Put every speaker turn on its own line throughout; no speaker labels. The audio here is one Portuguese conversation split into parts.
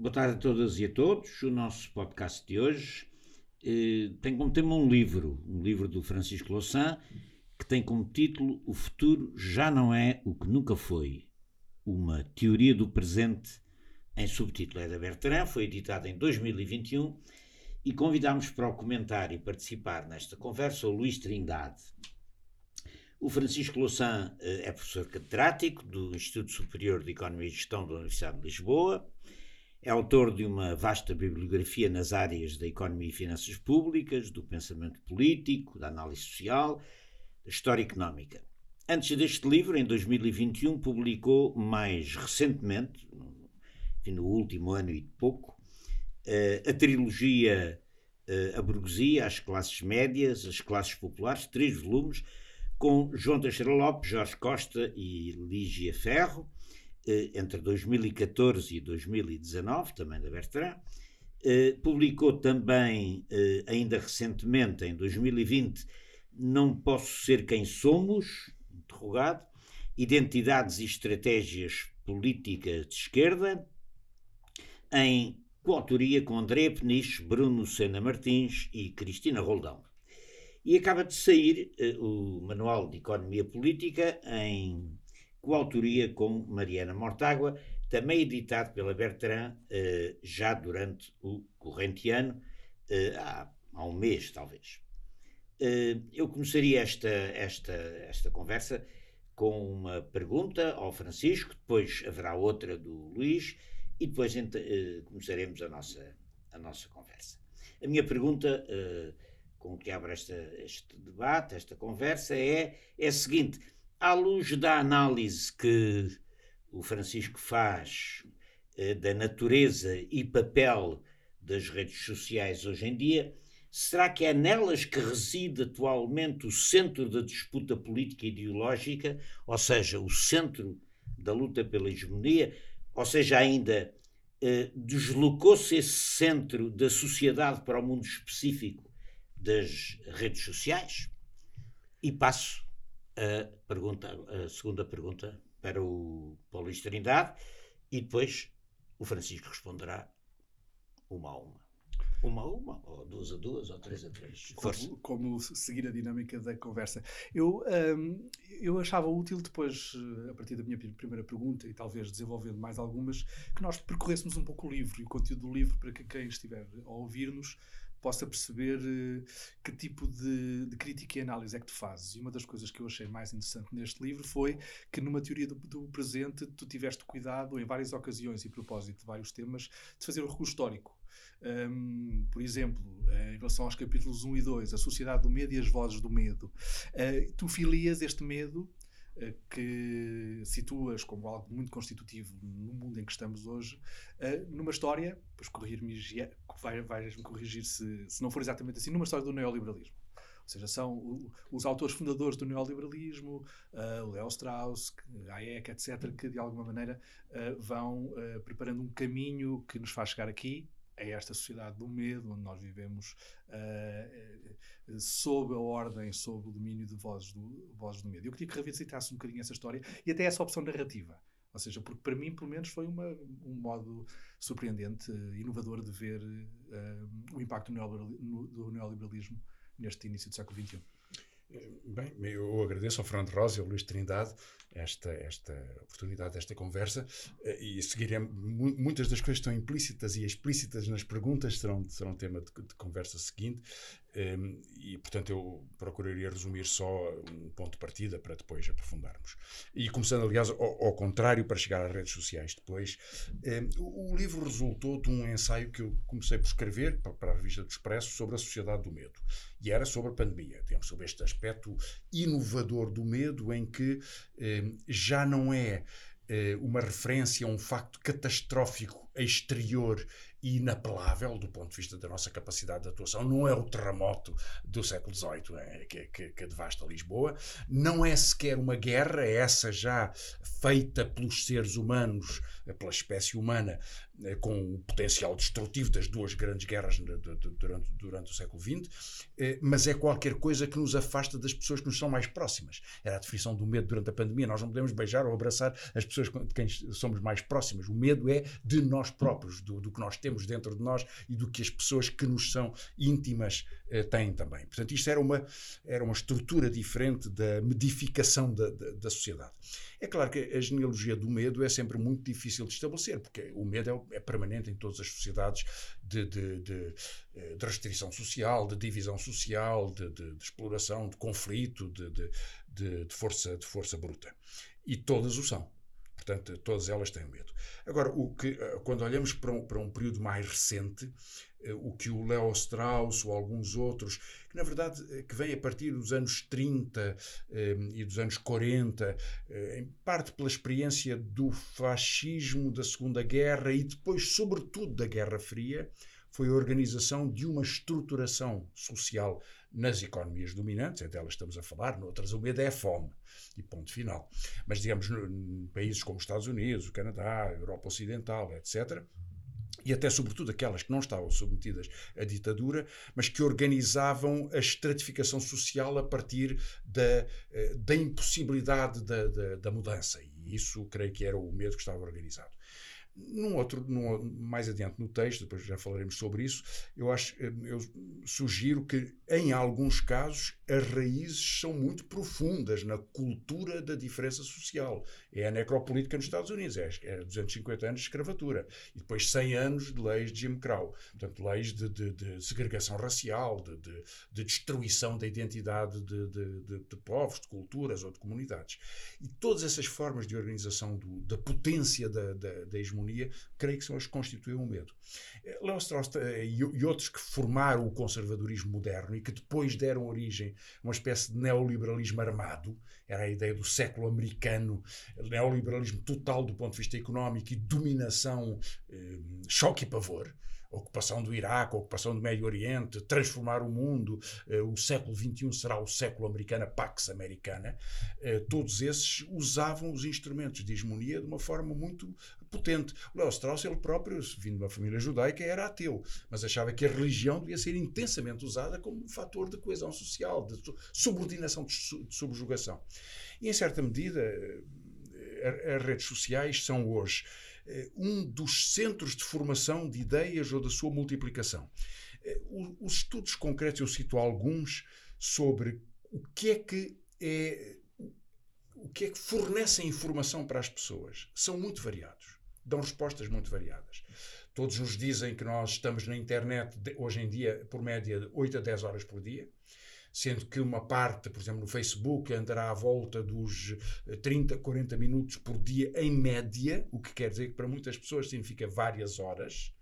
Boa tarde a todas e a todos. O nosso podcast de hoje eh, tem como tema um livro, um livro do Francisco Louçã, que tem como título O futuro já não é o que nunca foi. Uma teoria do presente em subtítulo. É da Bertrand, foi editado em 2021 e convidámos para o comentar e participar nesta conversa o Luís Trindade. O Francisco Louçã eh, é professor catedrático do Instituto Superior de Economia e Gestão da Universidade de Lisboa, é autor de uma vasta bibliografia nas áreas da economia e finanças públicas, do pensamento político, da análise social, da história económica. Antes deste livro, em 2021, publicou mais recentemente, no último ano e pouco, eh, a trilogia eh, A Burguesia, as Classes Médias, as Classes Populares, três volumes, com João Teixeira Lopes, Jorge Costa e Lígia Ferro, entre 2014 e 2019, também da Bertrand. Publicou também, ainda recentemente, em 2020, Não Posso Ser Quem Somos, interrogado, Identidades e Estratégias Políticas de Esquerda, em coautoria com André Peniche, Bruno Sena Martins e Cristina Roldão. E acaba de sair o Manual de Economia Política em coautoria com Mariana Mortágua, também editado pela Bertrand uh, já durante o corrente ano, uh, há, há, um mês talvez. eu começaria esta, esta, esta conversa com uma pergunta ao Francisco, depois haverá outra do Luís e depois começaremos a nossa, a nossa conversa. A minha pergunta, com que abre esta, este debate, esta conversa, é, é a seguinte: à luz da análise que o Francisco faz uh, da natureza e papel das redes sociais hoje em dia, será que é nelas que reside atualmente o centro da disputa política e ideológica, ou seja, o centro da luta pela hegemonia? ou seja, ainda eh, deslocou-se esse centro da sociedade para o mundo específico das redes sociais? E passo a, pergunta, a segunda pergunta para o Paulo Trindade e depois o Francisco responderá uma a uma. Uma a uma, ou duas a duas, ou três a três.
Como, como seguir a dinâmica da conversa. Eu, um, eu achava útil, depois, a partir da minha primeira pergunta, e talvez desenvolvendo mais algumas, que nós percorrêssemos um pouco o livro e o conteúdo do livro para que quem estiver a ouvir-nos possa perceber uh, que tipo de, de, crítica e análise é que tu fazes. E uma das coisas que eu achei mais interessante neste livro foi que numa teoria do, do presente tu tiveste cuidado em várias ocasiões e propósito de vários temas de fazer o recuo histórico. Um, por exemplo, em relação aos capítulos 1 e 2, a sociedade do medo e as vozes do medo, uh, tu filias este medo que situas como algo muito constitutivo no mundo em que estamos hoje, uh, numa história, pois corrigir-me, vais-me corrigir se, se não for exatamente assim, numa história do neoliberalismo. Ou seja, são os autores fundadores do neoliberalismo, uh, Leo Strauss, Hayek, etc., que de alguma maneira vão preparando um caminho que nos faz chegar aqui, é esta sociedade do medo, onde nós vivemos uh, sob a ordem, sob o domínio de vozes do, vozes do medo. Eu queria que revisitasse um bocadinho essa história e até essa opção narrativa. Ou seja, porque para mim, pelo menos, foi uma, um modo surpreendente, inovador de ver uh, o impacto do neoliberalismo neste início do século XXI.
Bem, eu agradeço ao Fernando Rosa e ao Luís Trindade esta, esta oportunidade desta conversa eh, e seguiremos. Muitas das coisas estão implícitas e explícitas nas perguntas, serão, serão tema de, de conversa seguinte. Um, e, portanto, eu procuraria resumir só um ponto de partida para depois aprofundarmos. E começando, aliás, ao, ao contrário, para chegar às redes sociais depois. Um, o, o, livro resultou de um ensaio que eu comecei por escrever para, para, a revista do Expresso sobre a sociedade do medo. E era sobre a pandemia, digamos, sobre este aspecto inovador do medo, em que um, já não é eh, uma referência a um facto catastrófico exterior inapelável do ponto de vista da nossa capacidade de atuação. Não é o terremoto do século XVIII é, que, que, que, devasta Lisboa, não é sequer uma guerra, é essa já feita pelos seres humanos, pela espécie humana, eh, com o potencial destrutivo das duas grandes guerras durante, durante o século XX, eh, mas é qualquer coisa que nos afasta das pessoas que nos são mais próximas. Era a definição do medo durante a pandemia. Nós não podemos beijar ou abraçar as pessoas de quem somos mais próximas. O medo é de nós nós próprios, do, do, que nós temos dentro de nós e do que as pessoas que nos são íntimas eh, têm também. Portanto, isto era uma, era uma estrutura diferente da medificação da, da, da, sociedade. É claro que a genealogia do medo é sempre muito difícil de estabelecer, porque o medo é, é permanente em todas as sociedades de, de, de, eh, de, restrição social, de divisão social, de, exploração, de conflito, de, força, de força bruta. E todas o são. Portanto, todas elas têm medo. Agora, o que, eh, quando olhamos para um, para um período mais recente, o que o Leo Strauss ou alguns outros, que na verdade eh, que vem a partir dos anos 30 e dos anos 40, em parte pela experiência do fascismo da Segunda Guerra e depois, sobretudo, da Guerra Fria, foi a organização de uma estruturação social nas economias dominantes, entre elas estamos a falar, noutras o medo é a fome, e ponto final. Mas, digamos, em países como os Estados Unidos, o Canadá, a Europa Ocidental, etc., e até sobretudo aquelas que não estavam submetidas à ditadura, mas que organizavam a estratificação social a partir da, eh, da impossibilidade da, da, da mudança. E isso creio que era o medo que estava organizado. Num outro, num, mais adiante no texto, depois já falaremos sobre isso, eu acho, eh, eu sugiro que em alguns casos as raízes são muito profundas na cultura da diferença social. É a necropolítica nos Estados Unidos, é, é 250 anos de escravatura e depois 100 anos de leis de Jim Crow, portanto leis de, de, de segregação racial, de, de, destruição da identidade de, povos, de culturas ou de comunidades. E todas essas formas de organização do, da potência da, da, da hegemonia hegemonia, creio que são as que constituem o medo. Eh, Leo Strauss eh, e outros que formaram o conservadorismo moderno e que depois deram origem a uma espécie de neoliberalismo armado, era a ideia do século americano, neoliberalismo total do ponto de vista económico e dominação, eh, choque e pavor ocupação do Iraque, ocupação do Médio Oriente, transformar o mundo, o século XXI será o século americano, Pax Americana, todos esses usavam os instrumentos de hegemonia de uma forma muito potente. O Leo Strauss, ele próprio, vindo de uma família judaica, era ateu, mas achava que a religião devia ser intensamente usada como um fator de coesão social, de subordinação, de subjugação. E, em certa medida, eh, as redes sociais são hoje eh, um dos centros de formação de ideias ou da sua multiplicação. Eh, os estudos concretos, eu cito alguns, sobre o que é que é o que é que fornecem informação para as pessoas são muito variados dão respostas muito variadas. Todos nos dizem que nós estamos na internet hoje em dia, por média, de 8 a 10 horas por dia, sendo que uma parte, por exemplo, no Facebook, andará à volta dos 30, eh, 40 minutos por dia em média, o que quer dizer que para muitas pessoas significa várias horas.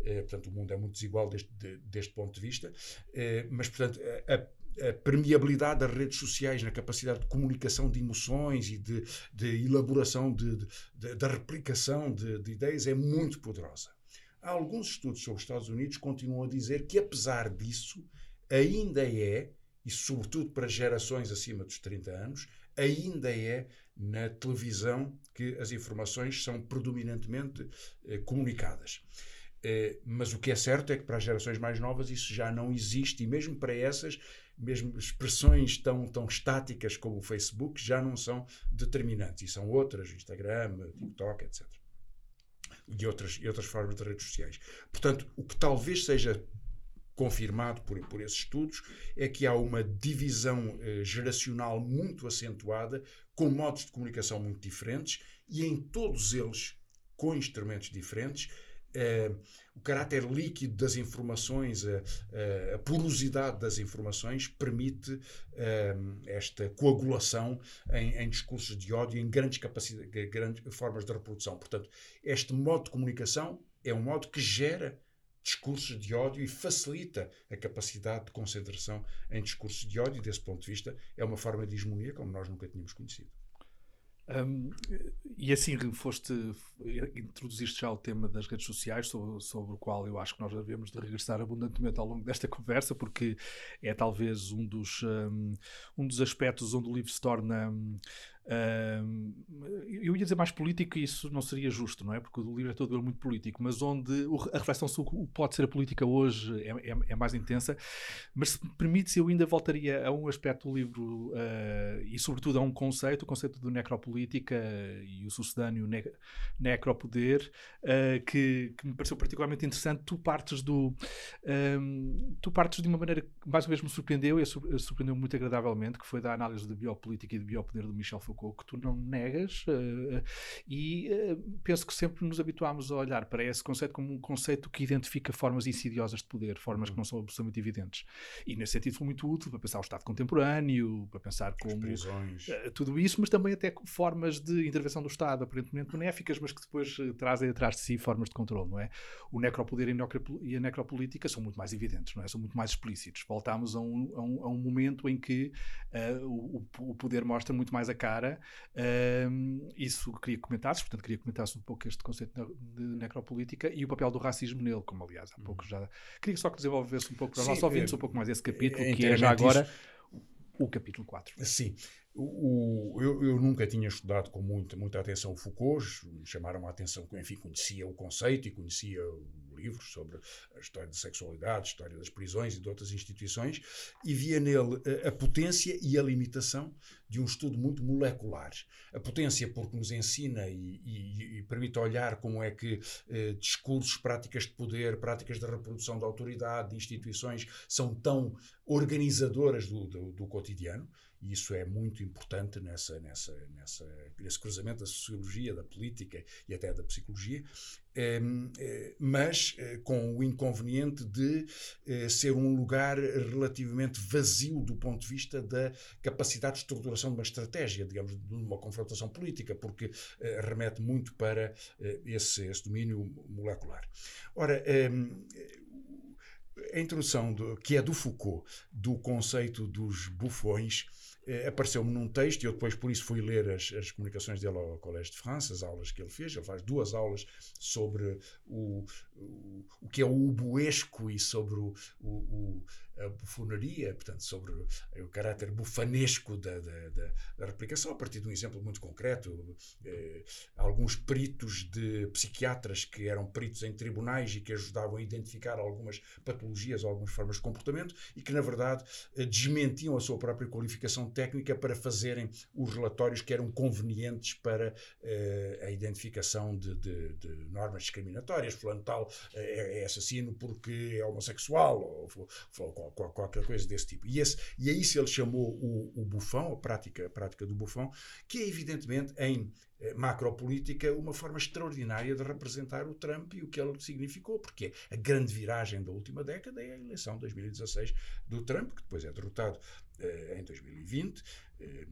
Eh, portanto, o mundo é muito desigual deste, de, deste ponto de vista, eh, mas, portanto, a, a permeabilidade das redes sociais na capacidade de comunicação de emoções e de, de elaboração, de, da replicação de, de ideias é muito poderosa. Há alguns estudos sobre os Estados Unidos continuam a dizer que, apesar disso, ainda é, e sobretudo para gerações acima dos 30 anos, ainda é na televisão que as informações são predominantemente eh, comunicadas. Eh, mas o que é certo é que para as gerações mais novas isso já não existe, e mesmo para essas mesmo expressões tão, tão estáticas como o Facebook já não são determinantes e são outras, Instagram, TikTok, etc. E outras, e outras formas de redes sociais. Portanto, o que talvez seja confirmado por, por esses estudos é que há uma divisão eh, geracional muito acentuada, com modos de comunicação muito diferentes e em todos eles com instrumentos diferentes Uh, o caráter líquido das informações, a, a, porosidade das informações, permite uh, esta coagulação em, em, discursos de ódio, em grandes, grandes formas de reprodução. Portanto, este modo de comunicação é um modo que gera discursos de ódio e facilita a capacidade de concentração em discursos de ódio, e desse ponto de vista, é uma forma de hegemonia como nós nunca tínhamos conhecido.
Um, e assim foste, introduziste já o tema das redes sociais, sobre, sobre, o qual eu acho que nós devemos de regressar abundantemente ao longo desta conversa, porque é talvez um dos, um, um dos aspectos onde o livro se torna eu ia dizer mais político e isso não seria justo, não é? Porque o livro é todo ele muito político, mas onde a reflexão sobre o que pode ser a política hoje é, é, é mais intensa. Mas se me permite, eu ainda voltaria a um aspecto do livro uh, e, sobretudo, a um conceito, o conceito de necropolítica e o sucedâneo ne necropoder, uh, que, que, me pareceu particularmente interessante. Tu partes do. Um, tu partes de uma maneira que mais uma vez me surpreendeu e surpreendeu muito agradavelmente, que foi da análise de biopolítica e de biopoder do Michel Foucault Foucault que tu não negas, uh, e uh, penso que sempre nos habituámos a olhar para esse conceito como um conceito que identifica formas insidiosas de poder, formas uhum. que não são absolutamente evidentes. E nesse sentido foi muito útil para pensar o Estado contemporâneo, para pensar como uh, tudo isso, mas também até formas de intervenção do Estado aparentemente benéficas, mas que depois trazem atrás de si formas de controle, não é? O necropoder e a necropolítica são muito mais evidentes, não é? São muito mais explícitos. Voltámos a um, a um, a um momento em que o, o poder mostra muito mais a cara um, isso queria comentar, portanto, queria comentar um pouco este conceito de necropolítica e o papel do racismo nele, como aliás há pouco uhum. já. Queria só que desenvolvesse um pouco para os nossos ouvintes um pouco mais esse capítulo, é, que é já agora isso. o capítulo 4.
Sim. O, eu, eu, nunca tinha estudado com muita, muita atenção o Foucault, chamaram a atenção que, enfim, conhecia o conceito e conhecia livros sobre a história da sexualidade, a história das prisões e de outras instituições, e via nele a, a potência e a limitação de um estudo muito molecular. A potência porque nos ensina e, e, e permite olhar como é que eh, discursos, práticas de poder, práticas de reprodução da autoridade, de instituições, são tão organizadoras do, do, do cotidiano, e isso é muito importante nessa, nessa, nessa, nesse cruzamento da sociologia, da política e até da psicologia, eh, mas eh, com o inconveniente de eh, ser um lugar relativamente vazio do ponto de vista da capacidade de estruturação de uma estratégia, digamos, de uma confrontação política, porque remete muito para esse, esse domínio molecular. Ora, ehm, a introdução do, que é do Foucault do conceito dos bufões eh, apareceu-me num texto, e eu depois por isso fui ler as, as comunicações dele ao Collège de France, as aulas que ele fez. Ele faz duas aulas sobre o, o, o que é o ubuesco e sobre o, o, a bufonaria, portanto, sobre o caráter bufanesco da, da, da, da replicação, a partir de um exemplo muito concreto. Eh, alguns peritos de psiquiatras que eram peritos em tribunais e que ajudavam a identificar algumas patologias, algumas formas de comportamento e que, na verdade, eh, desmentiam a sua própria qualificação técnica para fazerem os relatórios que eram convenientes para eh, a identificação de, de, de, normas discriminatórias. Fulano tal eh, é, assassino porque é homossexual ou, ou qualquer coisa desse tipo. E, esse, e a isso ele chamou o, o bufão, a prática, a prática do bufão, que é evidentemente em eh, macropolítica uma forma extraordinária de representar o Trump e o que ele significou, porque a grande viragem da última década é a eleição de 2016 do Trump, que depois é derrotado eh, em 2020. Eh,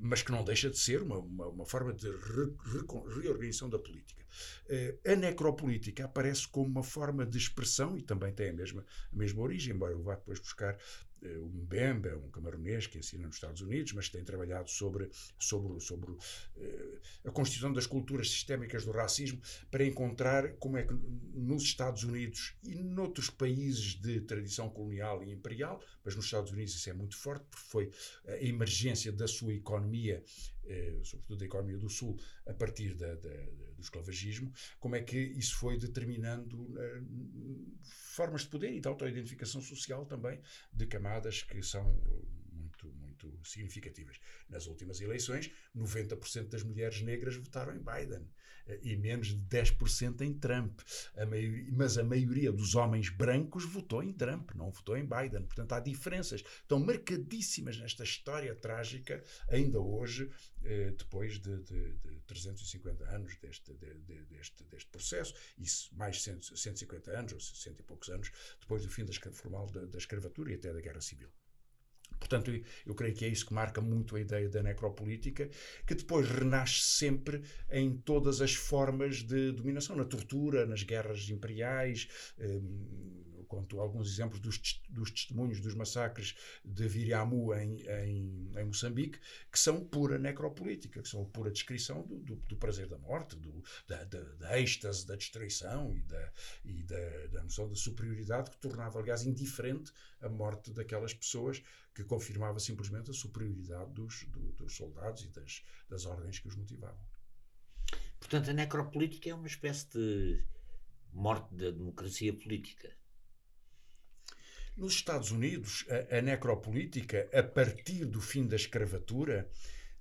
mas que não deixa de ser uma, uma, uma forma de re, re, reorganização da política. Eh, a necropolítica aparece como uma forma de expressão e também tem a mesma, a mesma origem, embora eu vá depois buscar eh, o Mbemba, um camaronês que ensina nos Estados Unidos, mas que tem trabalhado sobre, sobre, sobre uh, a constituição das culturas sistémicas do racismo para encontrar como é que nos Estados Unidos e noutros países de tradição colonial e imperial, mas nos Estados Unidos isso é muito forte, porque foi a emergência da sua economia, sobretudo da economia do Sul, a partir da, da, do esclavagismo, como é que isso foi determinando uh, formas de poder e de autoidentificação social também de camadas que são muito, muito significativas. Nas últimas eleições, 90% das mulheres negras votaram em Biden eh, e menos de 10% em Trump. A maioria, mas a maioria dos homens brancos votou em Trump, não votou em Biden. Portanto, há diferenças tão marcadíssimas nesta história trágica, ainda hoje, eh, depois de, de, de 350 anos deste, de, deste, deste processo, e mais 150 anos, ou 60 e poucos anos, depois do fim da, formal da, da escravatura e até da Guerra Civil. Portanto, eu creio que é isso que marca muito a ideia da necropolítica, que depois renasce sempre em todas as formas de dominação, na tortura, nas guerras imperiais. Hum, conto alguns exemplos dos, dos testemunhos dos massacres de Viriamu em, em, em, Moçambique, que são pura necropolítica, que são pura descrição do, do, do prazer da morte, do, da, da, da êxtase da destruição e, da, e da, da noção de superioridade que tornava, aliás, indiferente a morte daquelas pessoas que confirmava simplesmente a superioridade dos, do, dos soldados e das, das ordens que os motivavam.
Portanto, a necropolítica é uma espécie de morte da democracia política.
Nos Estados Unidos, a, a necropolítica, a partir do fim da escravatura,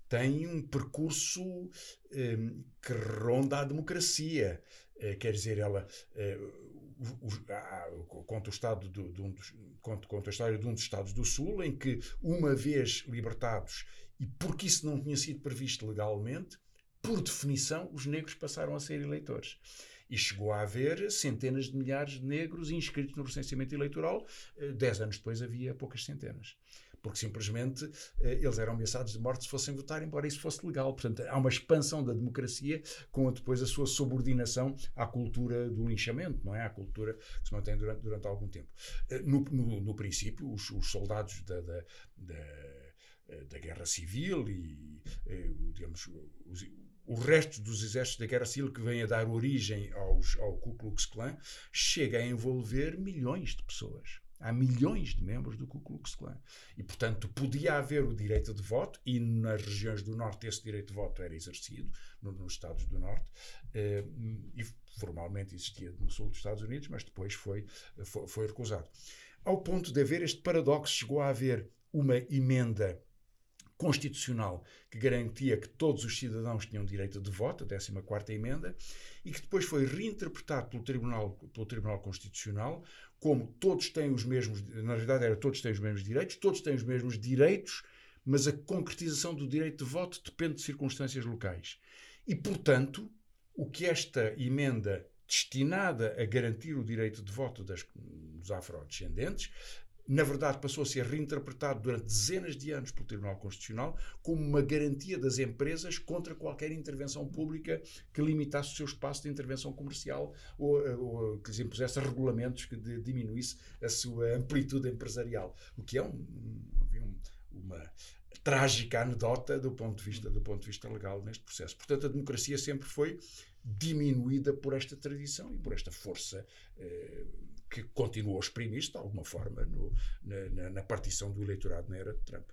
tem um percurso um, que ronda a democracia. Uh, quer dizer, ela uh, conta, o estado de, de um dos, conta, conta a história de um dos Estados do Sul, em que, uma vez libertados, e porque isso não tinha sido previsto legalmente, por definição, os negros passaram a ser eleitores. E chegou a haver centenas de milhares de negros inscritos no recenseamento eleitoral. Eh, dez anos depois havia poucas centenas porque simplesmente eh, eles eram ameaçados de morte se fossem votar, embora isso fosse legal. Portanto, há uma expansão da democracia com depois a sua subordinação à cultura do linchamento, não é? À cultura que se mantém durante, durante algum tempo. Eh, no, no, no princípio, os, os soldados da, da, da, da, Guerra Civil e, digamos, os, o resto dos exércitos da Guerra Civil que vem a dar origem aos, ao Ku Klux Klan chega a envolver milhões de pessoas. Há milhões de membros do Ku Klux Klan. E, portanto, podia haver o direito de voto, e nas regiões do Norte esse direito de voto era exercido, no, nos Estados do Norte, eh, e formalmente existia no sul dos Estados Unidos, mas depois foi, foi, foi recusado. Ao ponto de haver este paradoxo, chegou a haver uma emenda constitucional que garantia que todos os cidadãos tinham direito de voto, a 14ª emenda, e que depois foi reinterpretado pelo Tribunal, pelo Tribunal Constitucional como todos têm os mesmos, na realidade era todos têm os mesmos direitos, todos têm os mesmos direitos, mas a concretização do direito de voto depende de circunstâncias locais. E, portanto, o que esta emenda destinada a garantir o direito de voto das, dos afrodescendentes na verdade passou a ser reinterpretado durante dezenas de anos pelo Tribunal Constitucional como uma garantia das empresas contra qualquer intervenção pública que limitasse o seu espaço de intervenção comercial ou, ou que lhes impusesse regulamentos que de, diminuísse a sua amplitude empresarial. O que é um, um, uma trágica anedota do ponto de vista do ponto de vista legal neste processo. Portanto, a democracia sempre foi diminuída por esta tradição e por esta força eh, que continuou a exprimir-se de alguma forma no, na, na, partição do eleitorado na era de Trump.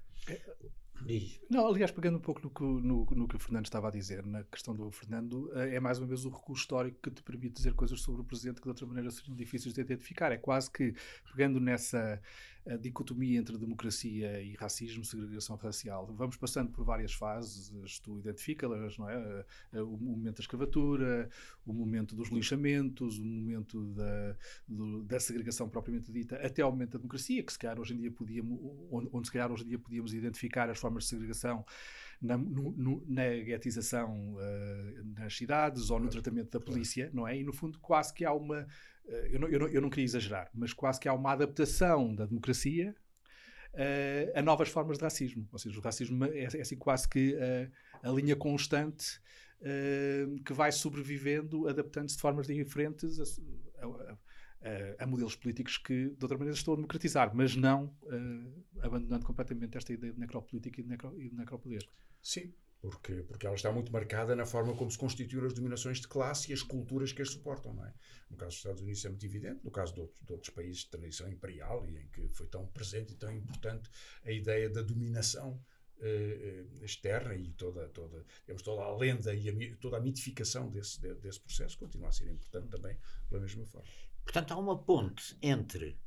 Não, aliás, pegando um pouco no que, no, no que o Fernando estava a dizer, na questão do Fernando, eh, é mais uma vez o recurso histórico que te permite dizer coisas sobre o Presidente que de outra maneira seriam difíceis de identificar. É quase que, pegando nessa a dicotomia entre democracia e racismo, segregação racial. Vamos passando por várias fases, tu identifica-las, não é? O momento da escravatura, o momento dos linchamentos, o momento da, do, da segregação propriamente dita, até ao momento da democracia, que se calhar hoje em dia podíamos, onde, onde se calhar hoje em dia podíamos identificar as formas de segregação na, no, no, na guetização uh, nas cidades ou no tratamento da polícia, não é? E no fundo quase que há uma eh, eu não, eu, não, eu não queria exagerar, mas quase que há uma adaptação da democracia uh, a novas formas de racismo. Ou seja, o racismo é, é assim quase que uh, a linha constante uh, que vai sobrevivendo, adaptando-se de formas diferentes a, a, a, a, modelos políticos que, de outra maneira, estão a democratizar, mas não abandonando completamente esta ideia de necropolítica e de, necro, e de necropoder.
Sim, porque, porque ela está muito marcada na forma como se constituem as dominações de classe e as culturas que as suportam, não é? No caso dos Estados Unidos é muito evidente, no caso de outros, de outros países de tradição imperial e em que foi tão presente e tão importante a ideia da dominação eh, eh externa e toda, toda, digamos, toda a lenda e a, toda a mitificação desse, desse processo continua a ser importante também pela mesma forma.
Portanto, há uma ponte entre,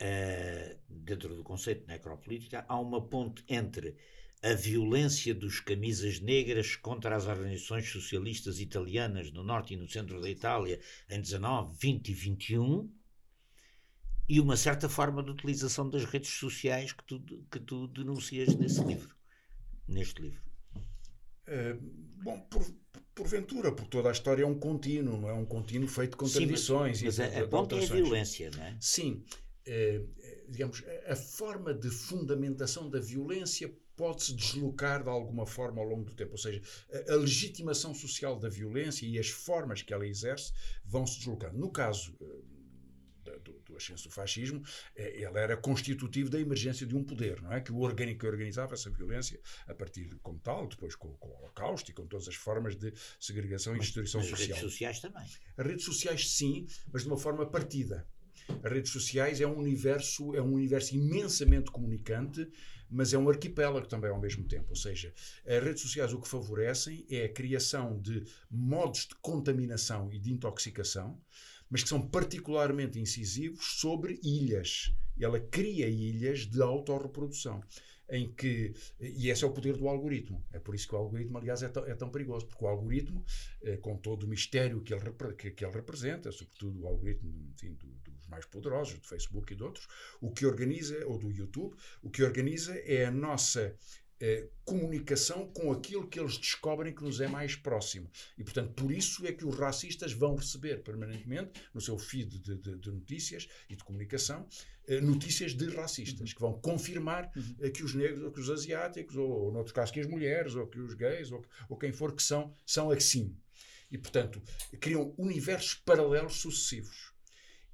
uh, dentro do conceito de necropolítica, há uma ponte entre a violência dos camisas negras contra as organizações socialistas italianas no norte e no centro da Itália em 19, 20 e 21 e uma certa forma de utilização das redes sociais que tu, que tu denuncias nesse livro, neste livro.
Uh, bom, por, porventura, porque toda a história é um contínuo, não é um contínuo feito de contradições.
Sim, mas, mas
e
a, a ponta é a violência, não é?
Sim. Uh, digamos, a forma de fundamentação da violência pode-se deslocar de alguma forma ao longo do tempo. Ou seja, a, legitimação social da violência e as formas que ela exerce vão se deslocando. No caso uh, do, do ascenso do fascismo, uh, ele era constitutivo da emergência de um poder, não é? Que, o que organizava essa violência a partir de, como tal, depois com, com o Holocausto e com todas as formas de segregação e destruição social.
As redes sociais também.
As redes sociais, sim, mas de uma forma partida As redes sociais é um universo, é um universo imensamente comunicante, mas é um arquipélago também ao mesmo tempo. Ou seja, as redes sociais o que favorecem é a criação de modos de contaminação e de intoxicação, mas que são particularmente incisivos sobre ilhas. Ela cria ilhas de autorreprodução em que, e esse é o poder do algoritmo. É por isso que o algoritmo, aliás, é tão, é tão perigoso, porque o algoritmo, eh, com todo o mistério que ele, que, que ele representa, sobretudo o algoritmo enfim, do, dos mais poderosos, do Facebook e de outros, o que organiza, ou do YouTube, o que organiza é a nossa eh, comunicação com aquilo que eles descobrem que nos é mais próximo. E, portanto, por isso é que os racistas vão receber permanentemente, no seu feed de, de, de notícias e de comunicação, eh, notícias de racistas, uhum. que vão confirmar uhum. eh, que os negros, ou que os asiáticos, ou, ou, noutros casos, que as mulheres, ou que os gays, ou, ou quem for, que são, são assim. E, portanto, criam universos paralelos sucessivos.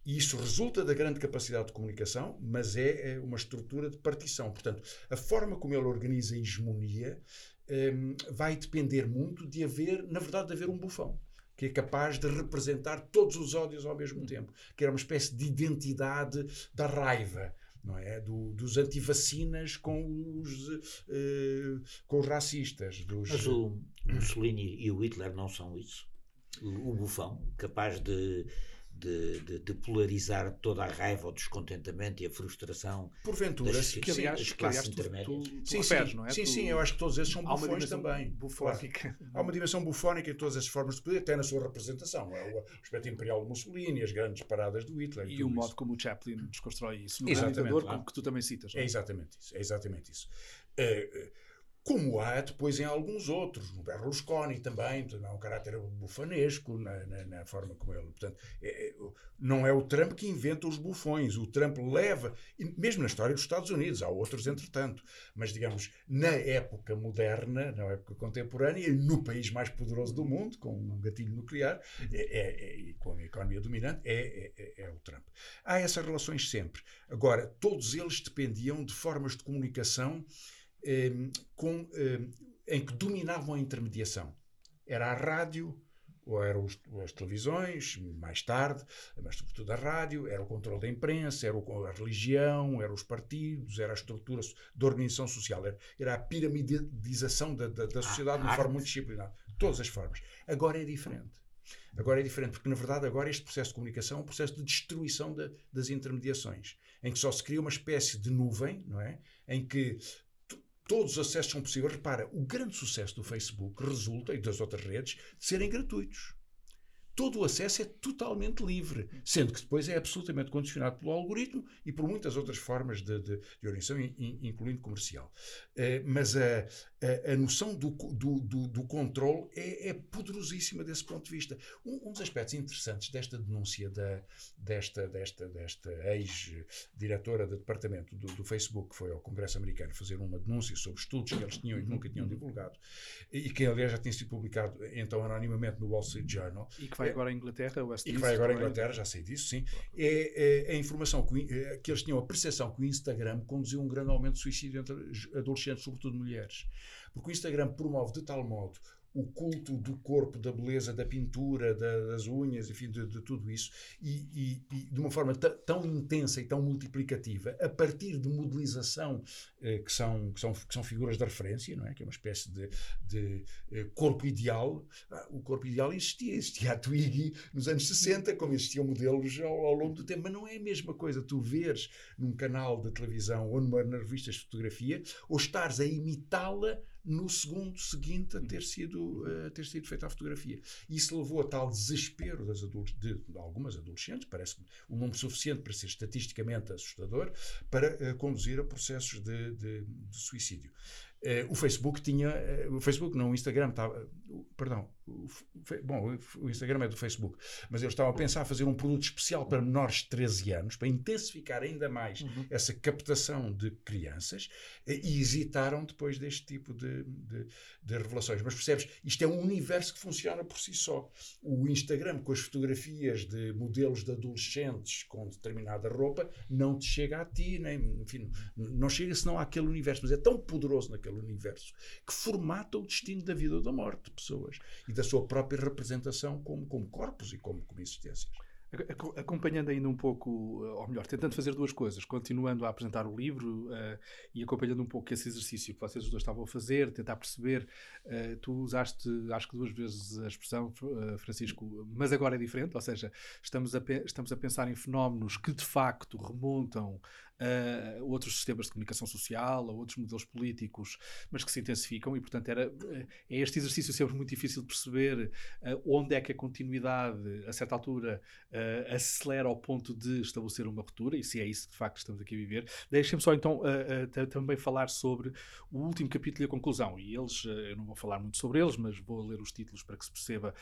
E isso resulta da grande capacidade de comunicação, mas é, é uma estrutura de partição. Portanto, a forma como ele organiza a hegemonia um, vai depender muito de haver, na verdade, de haver um bufão que é capaz de representar todos os ódios ao mesmo tempo, que era uma espécie de identidade da raiva, não é? Do, dos antivacinas com os, uh, com os racistas. Dos...
Mas o Mussolini e o Hitler não são isso? O, o bufão, capaz de de, de, de, polarizar toda a raiva, o descontentamento e a frustração.
Porventura,
das,
que aliás,
das classes tu. Tu,
tu sim, referes, sim, não é? sim, sim, eu acho que todos esses são bufões também.
Bufónica.
Claro. Há uma dimensão bufónica em todas as formas de poder, até na sua representação. É o aspecto imperial de Mussolini, as grandes paradas do Hitler.
E, e o modo
isso.
como o Chaplin desconstrói isso. No exatamente, claro. que tu também citas.
É? é exatamente isso. É exatamente isso. Uh, como há depois em alguns outros, no Berlusconi também, há um caráter bufanesco na, na, na forma como ele. Portanto, é, é, não é o Trump que inventa os bufões, o Trump leva, mesmo na história dos Estados Unidos, há outros entretanto, mas digamos, na época moderna, na época contemporânea, no país mais poderoso do mundo, com um gatilho nuclear, é, é, é e com a economia dominante, é, é, é o Trump. Há essas relações sempre. Agora, todos eles dependiam de formas de comunicação com, ehm, em que dominavam a intermediação. Era a rádio, ou eram os, as televisões, mais tarde, mas sobretudo a rádio, era o controle da imprensa, era o, a religião, eram os partidos, era a estrutura da organização social, era, era a piramidização da, da, da sociedade de uma forma muito disciplinada. Todas as formas. Agora é diferente. Agora é diferente, porque na verdade agora este processo de comunicação é um processo de destruição de, das intermediações, em que só se cria uma espécie de nuvem, não é? Em que todos os acessos são possíveis. Repara, o grande sucesso do Facebook resulta, e das outras redes, de serem gratuitos todo o acesso é totalmente livre, sendo que depois é absolutamente condicionado pelo algoritmo e por muitas outras formas de, de, de organização, incluindo comercial. Uh, mas a, a, a noção do, do, do, do controle é, é, poderosíssima desse ponto de vista. Um, um, dos aspectos interessantes desta denúncia da, desta, desta, desta ex-diretora do departamento do, do, Facebook, que foi ao Congresso americano fazer uma denúncia sobre estudos que eles tinham e nunca tinham divulgado, e que aliás já tinha sido publicado então anonimamente no Wall Street Journal.
E que vai agora à Inglaterra,
West E que vai agora à Inglaterra, já sei disso, sim. É, é, é a informação que, é, que, eles tinham a percepção que o Instagram conduziu um grande aumento de suicídio entre adolescentes, sobretudo mulheres. Porque o Instagram promove de tal modo o culto do corpo, da beleza, da pintura, da, das unhas, enfim, de, de tudo isso, e, e, e, de uma forma tão intensa e tão multiplicativa, a partir de modelização eh, que, são, que, são, que são figuras de referência, não é? que é uma espécie de, de eh, corpo ideal. Ah, o corpo ideal existia, existia a Twiggy nos anos 60, como existiam modelos ao, ao, longo do tempo, mas não é a mesma coisa tu veres num canal de televisão ou numa, nas revistas de fotografia, ou estares a imitá-la no segundo seguinte a ter sido, a ter sido feita a fotografia. Isso levou a tal desespero das adultos, de, de algumas adolescentes, parece um número suficiente para ser estatisticamente assustador, para uh, conduzir a processos de, de, de suicídio. Uh, o Facebook tinha, uh, o Facebook não, o Instagram estava, perdão, o, bom, o Instagram é do Facebook, mas eles estavam a pensar fazer um produto especial para menores de 13 anos, para intensificar ainda mais uhum. essa captação de crianças, e hesitaram depois deste tipo de, de, de, revelações. Mas percebes, isto é um universo que funciona por si só. O Instagram, com as fotografias de modelos de adolescentes com determinada roupa, não te chega a ti, nem, enfim, não chega senão àquele universo, mas é tão poderoso naquele universo que formata o destino da vida ou da morte pessoas e da sua própria representação como, como corpos e como, como existências.
Acompanhando ainda um pouco, ou melhor, tentando fazer duas coisas, continuando a apresentar o livro uh, e acompanhando um pouco esse exercício que vocês os dois estavam a fazer, tentar perceber. Uh, tu usaste, acho que duas vezes a expressão, uh, Francisco, mas agora é diferente, ou seja, estamos a, estamos a pensar em fenómenos que de facto remontam a outros sistemas de comunicação social, a outros modelos políticos, mas que se intensificam e, portanto, era, é este exercício sempre muito difícil de perceber onde é que a continuidade, a certa altura, acelera ao ponto de estabelecer uma ruptura, e se é isso que de facto estamos aqui a viver. Deixem-me só então também falar sobre o último capítulo e a conclusão. E eles, eu não vou falar muito sobre eles, mas vou ler os títulos para que se perceba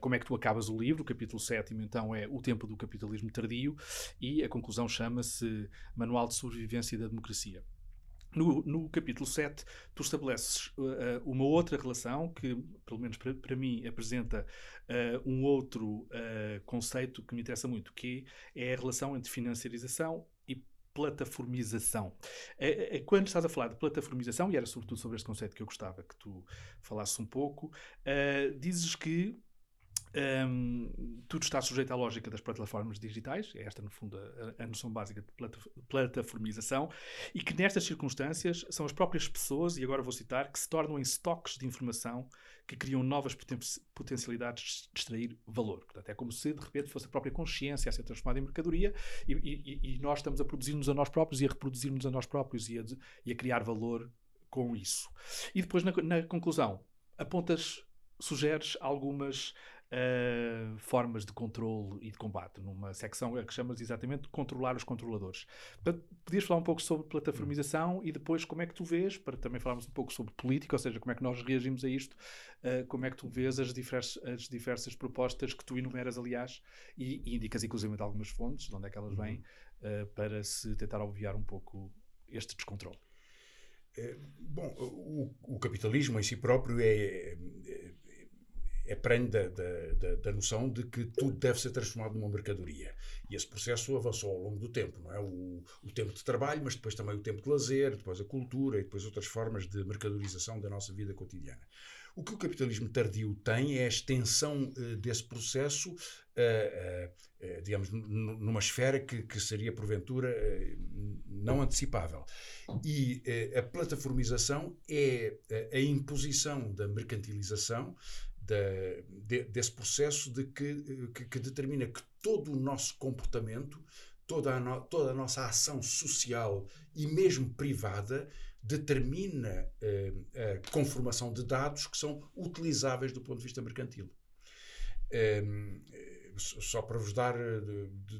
como é que tu acabas o livro. O capítulo 7 então é O Tempo do Capitalismo Tardio, e a conclusão chama-se Manual de Sobrevivência da Democracia. No, no, capítulo 7, tu estabeleces uh, uma outra relação que, pelo menos para, mim, apresenta uh, um outro uh, conceito que me interessa muito, que é a relação entre financiarização e plataformização. Quando estás a falar de plataformização, e era sobretudo sobre este conceito que eu gostava que tu falasses um pouco, dizes que um, tudo está sujeito à lógica das plataformas digitais, é esta, no fundo, a, a, noção básica de plataformização, e que nestas circunstâncias são as próprias pessoas, e agora vou citar, que se tornam em estoques de informação que criam novas poten potencialidades de extrair valor. Portanto, é como se de repente fosse a própria consciência a ser transformada em mercadoria e, e, e nós estamos a produzir-nos a nós próprios e a reproduzir-nos a nós próprios e a, e a criar valor com isso. E depois, na, na conclusão, apontas, sugeres algumas uh, formas de controle e de combate, numa secção que chamas exatamente de controlar os controladores. Portanto, podias falar um pouco sobre plataformização e depois como é que tu vês, para também falarmos um pouco sobre política, ou seja, como é que nós reagimos a isto, uh, como é que tu vês as, diversas, as diversas propostas que tu enumeras, aliás, e, e indicas inclusive algumas fontes, de onde é que elas vêm, uh, para se tentar obviar um pouco este descontrole.
Bom, o, o, capitalismo em si próprio é, é prende da, da, da, noção de que tudo deve ser transformado numa mercadoria. E esse processo avançou ao longo do tempo, não é? O, o, tempo de trabalho, mas depois também o tempo de lazer, depois a cultura e depois outras formas de mercadorização da nossa vida cotidiana. O que o capitalismo tardio tem é a extensão uh, desse processo, uh, uh, digamos, numa esfera que, que seria, porventura, não antecipável. E a plataformização é a imposição da mercantilização da, de, desse processo de que, que, que, determina que todo o nosso comportamento, toda a, no, toda a nossa ação social e mesmo privada determina uh, a conformação de dados que são utilizáveis do ponto de vista mercantil. Um, só para vos dar eh,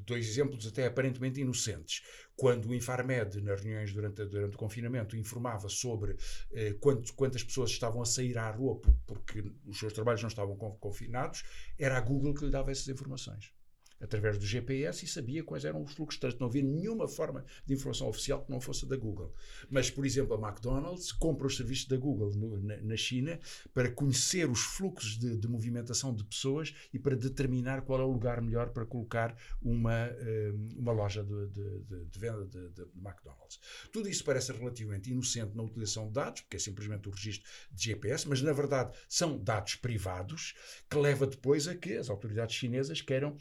dois exemplos até aparentemente inocentes. Quando o Infarmed, nas reuniões durante, durante o confinamento, informava sobre eh, quanto, quantas pessoas estavam a sair à rua porque os seus trabalhos não estavam confinados, era a Google que lhe dava essas informações através do GPS e sabia quais eram os fluxos. Portanto, não havia nenhuma forma de informação oficial que não fosse da Google. Mas, por exemplo, a McDonald's compra os serviços da Google no, na, na, China para conhecer os fluxos de, de, movimentação de pessoas e para determinar qual é o lugar melhor para colocar uma, eh, uma loja de, de, de venda de, de, McDonald's. Tudo isso parece relativamente inocente na utilização de dados, porque é simplesmente o registro de GPS, mas na verdade são dados privados que leva depois a que as autoridades chinesas queiram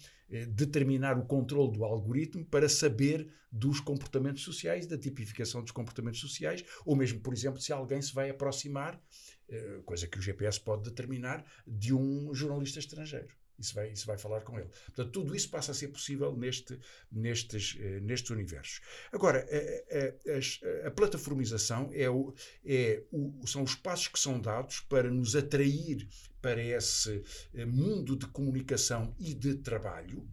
determinar o controle do algoritmo para saber dos comportamentos sociais, da tipificação dos comportamentos sociais, ou mesmo, por exemplo, se alguém se vai aproximar, eh, coisa que o GPS pode determinar, de um jornalista estrangeiro. Isso vai, vai falar com ele. Portanto, tudo isso passa a ser possível neste, nestes, eh, nestes universos. Agora, a, a, a plataformização é o, é o, são os passos que são dados para nos atrair para esse eh, mundo de comunicação e de trabalho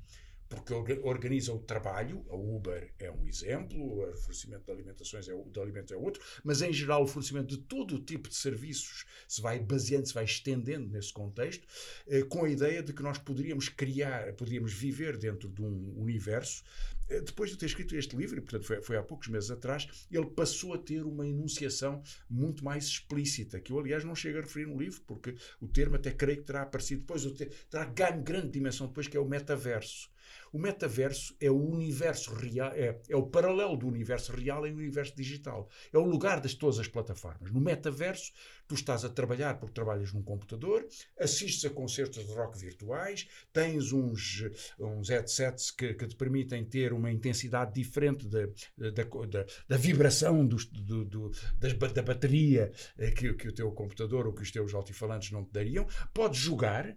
porque organiza o trabalho, a Uber é um exemplo, o fornecimento de alimentações é, de alimentos é outro, mas em geral o fornecimento de todo o tipo de serviços se vai baseando, se vai estendendo nesse contexto, eh, com a ideia de que nós poderíamos criar, poderíamos viver dentro de um universo. Eh, depois de ter escrito este livro, e portanto foi, foi há poucos meses atrás, ele passou a ter uma enunciação muito mais explícita, que eu aliás não chego a referir no livro, porque o termo até creio que terá aparecido depois, terá ganho grande dimensão depois, que é o metaverso O metaverso é o universo real, é, é o paralelo do universo real em universo digital. É o lugar de todas as plataformas. No metaverso, tu estás a trabalhar porque trabalhas num computador, assistes a concertos de rock virtuais, tens uns, uns headsets que, que te permitem ter uma intensidade diferente da, da, da, da vibração dos, do, do, das, da bateria eh, que, que o teu computador ou que os teus altifalantes não te dariam. Podes jogar,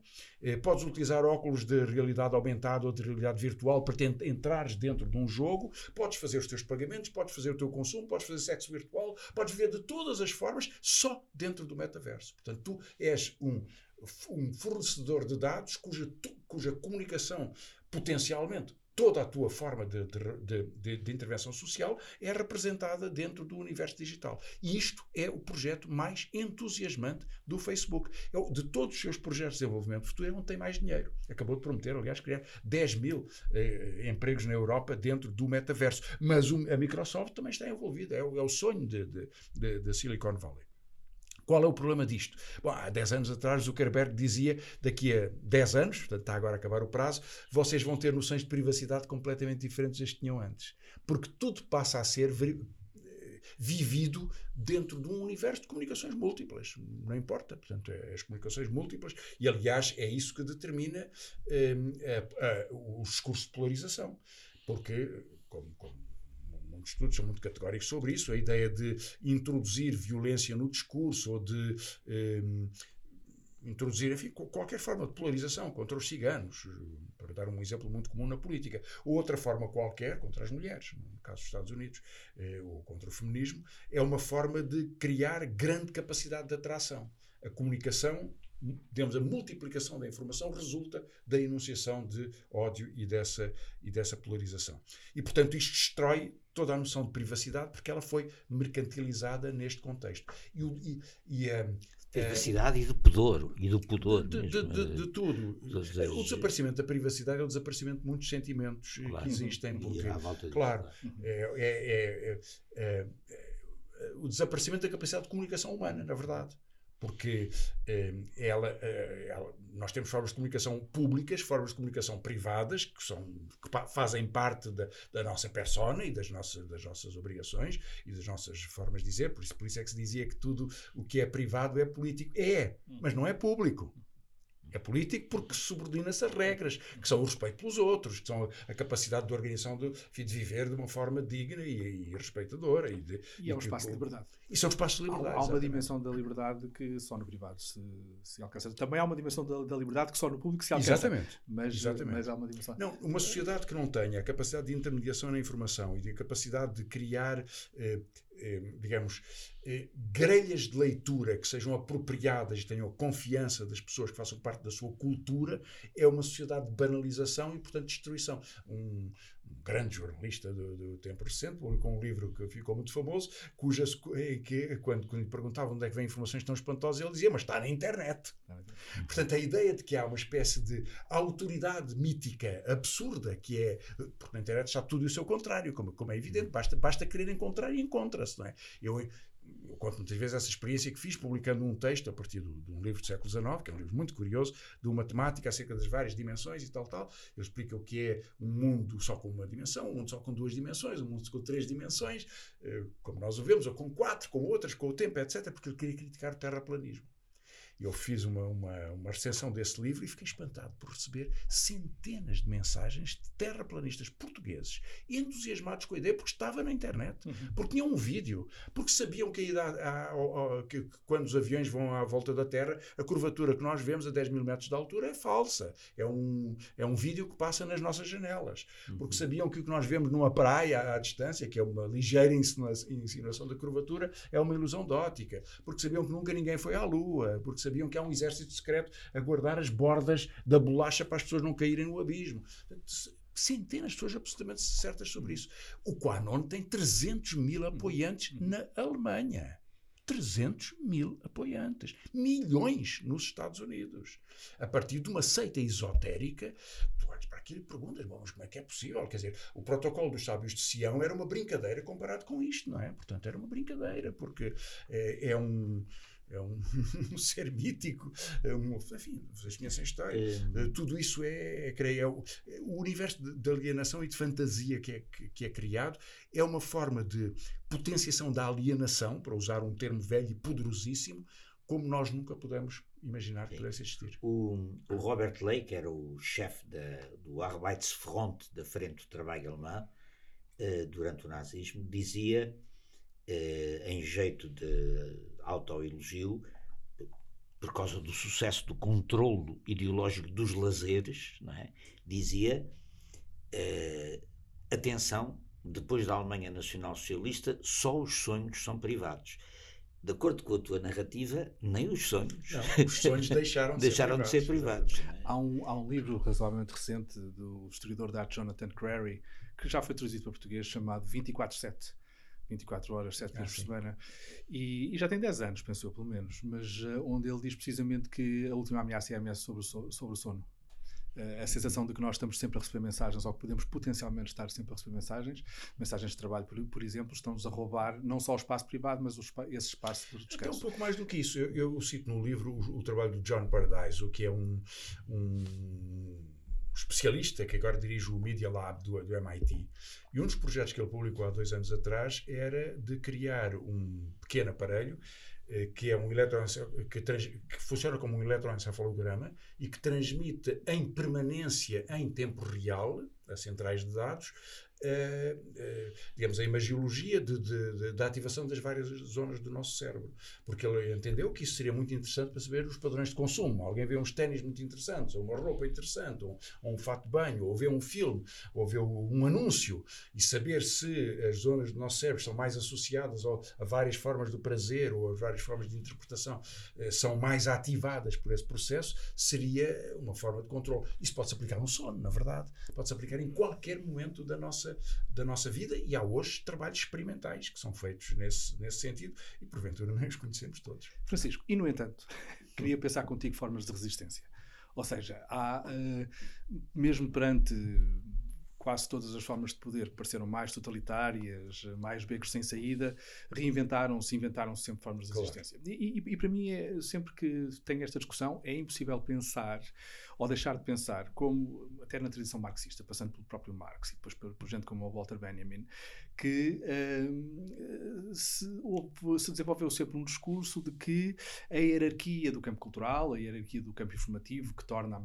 podes utilizar óculos de realidade aumentada ou de realidade virtual para entrares dentro de um jogo, podes fazer os teus pagamentos, podes fazer o teu consumo, podes fazer sexo virtual, podes ver de todas as formas só dentro do metaverso. Portanto, tu és um, um fornecedor de dados cuja, cuja comunicação potencialmente toda a tua forma de, de, de, de, intervenção social é representada dentro do universo digital. E isto é o projeto mais entusiasmante do Facebook. É, de todos os seus projetos de desenvolvimento futuro, é onde tem mais dinheiro. Acabou de prometer, aliás, criar 10 mil eh, empregos na Europa dentro do metaverso. Mas o, a Microsoft também está envolvida. É, é o sonho da Silicon Valley. Qual é o problema disto? Bom, há 10 anos atrás, Zuckerberg dizia daqui a 10 anos, portanto está agora a acabar o prazo, vocês vão ter noções de privacidade completamente diferentes das que tinham antes. Porque tudo passa a ser vivido dentro de um universo de comunicações múltiplas. Não importa, portanto, é as comunicações múltiplas, e aliás é isso que determina um, a, a, o discurso de polarização. Porque, como, como muitos estudos são muito categóricos sobre isso, a ideia de introduzir violência no discurso ou de um, ehm, introduzir, enfim, qualquer forma de polarização contra os ciganos, para dar um exemplo muito comum na política, ou outra forma qualquer contra as mulheres, no caso dos Estados Unidos, eh, ou contra o feminismo, é uma forma de criar grande capacidade de atração. A comunicação digamos, a multiplicação da informação resulta da enunciação de ódio e dessa, e dessa polarização. E, portanto, isto destrói toda a noção de privacidade porque ela foi mercantilizada neste contexto. E, e, e a,
privacidade e do pudor e do pudor
de,
mesmo,
de, de, de tudo o desaparecimento da privacidade é o desaparecimento de muitos sentimentos claro. que existem porque claro é, é, é, o desaparecimento da capacidade de comunicação humana na verdade porque eh, ela, eh, ela, nós temos formas de comunicação públicas, formas de comunicação privadas, que, são, que fazem parte da, da, nossa persona e das nossas, das nossas obrigações e das nossas formas de dizer. Por isso, por isso é que se dizia que tudo o que é privado é político. É, mas não é público. É político porque subordina-se a regras, que são o respeito pelos outros, que são a capacidade de organização de, de viver de uma forma digna e, e respeitadora. E, de,
e é um espaço de liberdade.
E são espaços de liberdade.
Há, há uma dimensão da liberdade que só no privado se, se alcança. Também há uma dimensão da, da, liberdade que só no público se alcança.
Exatamente.
Mas,
Exatamente.
mas há uma dimensão.
Não, uma sociedade que não tenha a capacidade de intermediação na informação e a capacidade de criar eh, digamos, eh, grelhas de leitura que sejam apropriadas e tenham a confiança das pessoas que façam parte da sua cultura, é uma sociedade de banalização e, portanto, destruição. Um grande jornalista do, do, tempo recente publicou um livro que ficou muito famoso, cujas, eh, que, quando, quando lhe perguntavam onde é que vêm informações tão espantosas, ele dizia, mas está na internet. Portanto, a ideia de que há uma espécie de autoridade mítica absurda, que é, porque na internet está tudo o seu contrário, como, como é evidente, basta, basta querer encontrar e encontra-se, não é? Eu, eu conto muitas vezes essa experiência que fiz publicando um texto a partir do, de um livro do século XIX, que é um livro muito curioso, de uma temática acerca das várias dimensões e tal, tal. Ele explica o que é um mundo só com uma dimensão, um mundo só com duas dimensões, um mundo com três dimensões, eh, como nós o vemos, ou com quatro, com outras, com o tempo, etc., porque ele queria criticar o terraplanismo. Eu fiz uma, uma, uma recensão desse livro e fiquei espantado por receber centenas de mensagens de terraplanistas portugueses entusiasmados com a ideia, porque estava na internet, uhum. porque tinham um vídeo, porque sabiam que, a, a, a, que, quando os aviões vão à volta da Terra, a curvatura que nós vemos a 10 mil metros de altura é falsa. É um, é um vídeo que passa nas nossas janelas. Uhum. Porque sabiam que o que nós vemos numa praia à distância, que é uma ligeira insinuação da curvatura, é uma ilusão de ótica. Porque sabiam que nunca ninguém foi à Lua. Porque sabiam que há um exército secreto a guardar as bordas da bolacha para as pessoas não caírem no abismo. Centenas de pessoas absolutamente certas sobre isso. O Quanon tem 300 mil apoiantes uhum. na Alemanha. 300 mil apoiantes. Milhões nos Estados Unidos. A partir de uma seita esotérica, tu olhas para aquilo e perguntas, bom, mas como é que é possível? Quer dizer, o protocolo dos sábios de Sião era uma brincadeira comparado com isto, não é? Portanto, era uma brincadeira, porque é, é um é um, um ser mítico, é um, enfim, vocês conhecem a história. É... Tudo isso é, é, é, o, o universo de, de, alienação e de fantasia que é, que, que, é criado é uma forma de potenciação da alienação, para usar um termo velho e poderosíssimo, como nós nunca pudemos imaginar que pudesse existir.
O, o Robert Lake era o chefe do Arbeitsfront, da Frente do Trabalho Alemã, eh, durante o nazismo, dizia, eh, em jeito de autoelogio, por causa do sucesso do controlo ideológico dos lazeres, é? dizia: eh, atenção, depois da Alemanha Nacional Socialista, só os sonhos são privados de acordo com a tua narrativa, nem os sonhos.
Não, os sonhos deixaram, de,
deixaram
ser
de ser privados.
Há um, há um livro razoavelmente recente do historiador da arte Jonathan Crary, que já foi traduzido para português, chamado 24-7. 24 horas, 7 dias ah, por semana. E, e, já tem 10 anos, pensou pelo menos, mas uh, onde ele diz precisamente que a última ameaça é a ameaça sobre o, so, sobre o sono. Eh, a sensação de que nós estamos sempre a receber mensagens ou que podemos potencialmente estar sempre a receber mensagens, mensagens de trabalho, por, por exemplo, estão-nos a roubar não só o espaço privado, mas o esse espaço de descanso.
Até um pouco mais do que isso. Eu, eu cito no livro o, o, trabalho do John Paradise, o que é um, um especialista que agora dirige o Media Lab do, do, MIT. E um dos projetos que ele publicou há dois anos atrás era de criar um pequeno aparelho eh, que é um que, trans, que funciona como um eletroencefalograma e que transmite em permanência em tempo real a centrais de dados uh, digamos, a imagiologia de, de, de, ativação das várias zonas do nosso cérebro. Porque ele entendeu que isso seria muito interessante para saber os padrões de consumo. Alguém vê uns ténis muito interessantes, ou uma roupa interessante, ou, ou, um fato de banho, ou vê um filme, ou vê um anúncio, e saber se as zonas do nosso cérebro são mais associadas a várias formas do prazer, ou a várias formas de interpretação, uh, são mais ativadas por esse processo, seria uma forma de controle. Isso pode-se aplicar no sono, na verdade. Pode-se aplicar em qualquer momento da nossa da nossa vida e há hoje trabalhos experimentais que são feitos nesse, nesse sentido e porventura nem os conhecemos todos.
Francisco, e no entanto, queria pensar contigo formas de resistência. Ou seja, há, uh, mesmo perante quase todas as formas de poder que pareceram mais totalitárias, mais becos sem saída, reinventaram-se, inventaram-se sempre formas de. Claro. E, e, e, para mim, é, sempre que tenho esta discussão, é impossível pensar ou deixar de pensar, como até na tradição marxista, passando pelo próprio Marx e depois por, por gente como o Walter Benjamin, que uh, se, se, desenvolveu sempre um discurso de que a hierarquia do campo cultural, a hierarquia do campo informativo, que torna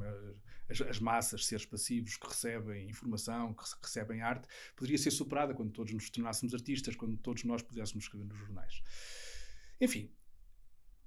as, as massas seres passivos que recebem informação, que recebem arte, poderia ser superada quando todos nos tornássemos artistas, quando todos nós pudéssemos escrever nos jornais. Enfim,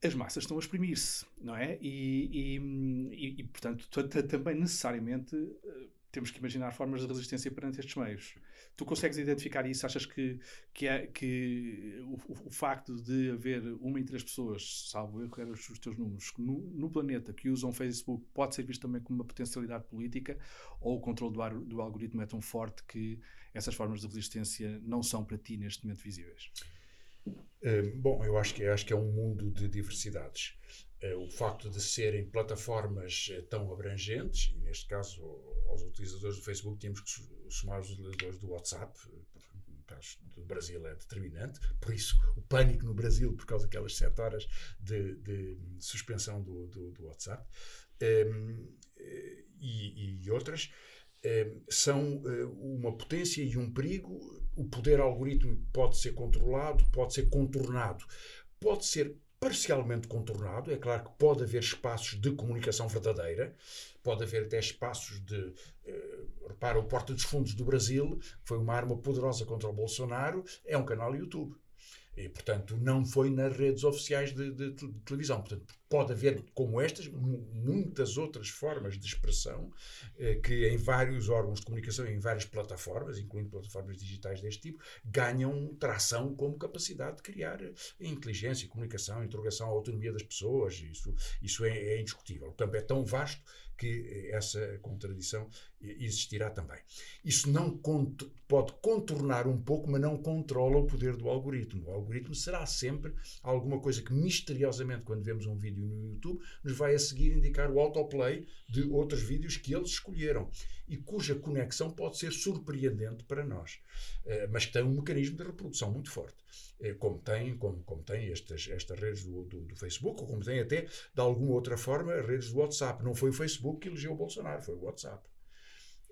as massas estão a exprimir-se, não é? E, e, e portanto, também necessariamente eh, temos que imaginar formas de resistência perante estes meios. Tu consegues identificar isso? Achas que, que, é, que o, o, facto de haver uma em três pessoas, salvo eu, eram os teus números, no, no, planeta que usam Facebook pode ser visto também como uma potencialidade política ou o controle do, do algoritmo é tão forte que essas formas de resistência não são para ti neste momento visíveis?
Hum, bom, eu acho que, acho que é um mundo de diversidades. Uh, o facto de serem plataformas uh, tão abrangentes, e neste caso aos utilizadores do Facebook temos que somar os utilizadores do WhatsApp, caso do Brasil é determinante, por isso o pânico no Brasil por causa daquelas sete horas de, de suspensão do, do, do WhatsApp um, e, e outras. Eh, são eh, uma potência e um perigo. O poder algorítmico pode ser controlado, pode ser contornado, pode ser parcialmente contornado. É claro que pode haver espaços de comunicação verdadeira, pode haver até espaços de. Eh, repara, o Porta dos Fundos do Brasil foi uma arma poderosa contra o Bolsonaro, é um canal YouTube. E, portanto, não foi nas redes oficiais de, de, de, televisão. Portanto, pode haver, como estas, muitas outras formas de expressão eh, que em vários órgãos de comunicação, em várias plataformas, incluindo plataformas digitais deste tipo, ganham tração como capacidade de criar inteligência, comunicação, interrogação, autonomia das pessoas. Isso, isso é, é indiscutível. O campo é tão vasto que essa contradição existirá também. Isso não pode contornar um pouco, mas não controla o poder do algoritmo. O algoritmo será sempre alguma coisa que misteriosamente, quando vemos um vídeo no YouTube, nos vai a seguir indicar o autoplay de outros vídeos que eles escolheram e cuja conexão pode ser surpreendente para nós, uh, mas tem um mecanismo de reprodução muito forte. Uh, como tem, como, como tem estas, estas redes do, do, do, Facebook, ou como tem até, de alguma outra forma, redes do WhatsApp. Não foi o Facebook que elegeu o Bolsonaro, foi o WhatsApp.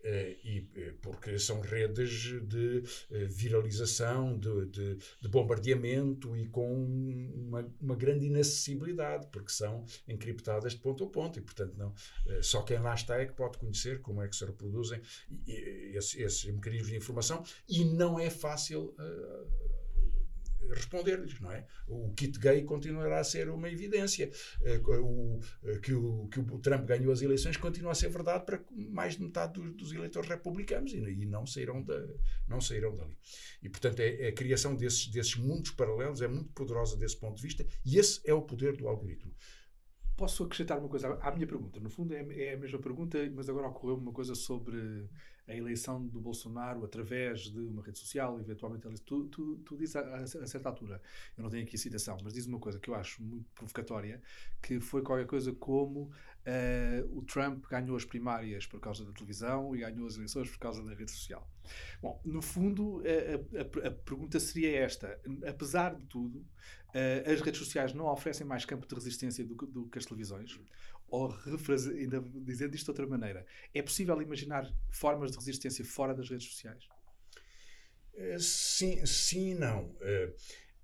Uh, e, uh, porque são redes de uh, viralização, de, de, de, bombardeamento e com uma, uma, grande inacessibilidade, porque são encriptadas de ponto a ponto e, portanto, não, só quem lá está é que pode conhecer como é que se reproduzem esses, mecanismos de informação e não é fácil responder-lhes, não é? O kit gay continuará a ser uma evidência. Eh, o, eh, que, o, que o Trump ganhou as eleições continua a ser verdade para mais de metade dos, dos eleitores republicanos e, e, não, saíram da, não saíram dali. E, portanto, é, é, a criação desses, desses mundos paralelos é muito poderosa desse ponto de vista e esse é o poder do algoritmo.
Posso acrescentar uma coisa à minha pergunta? No fundo, é, é a mesma pergunta, mas agora ocorreu uma coisa sobre a eleição do Bolsonaro através de uma rede social, eventualmente. Tu, tu, tu dizes a, a, certa altura, eu não tenho aqui a citação, mas diz uma coisa que eu acho muito provocatória, que foi qualquer coisa como uh, o Trump ganhou as primárias por causa da televisão e ganhou as eleições por causa da rede social. Bom, no fundo, a, a pergunta seria esta: apesar de tudo, uh, as redes sociais não oferecem mais campo de resistência do, do que as televisões? Ou refrase, ainda dizendo isto de outra maneira, é possível imaginar formas de resistência fora das redes sociais?
Eh, sim, sim e não.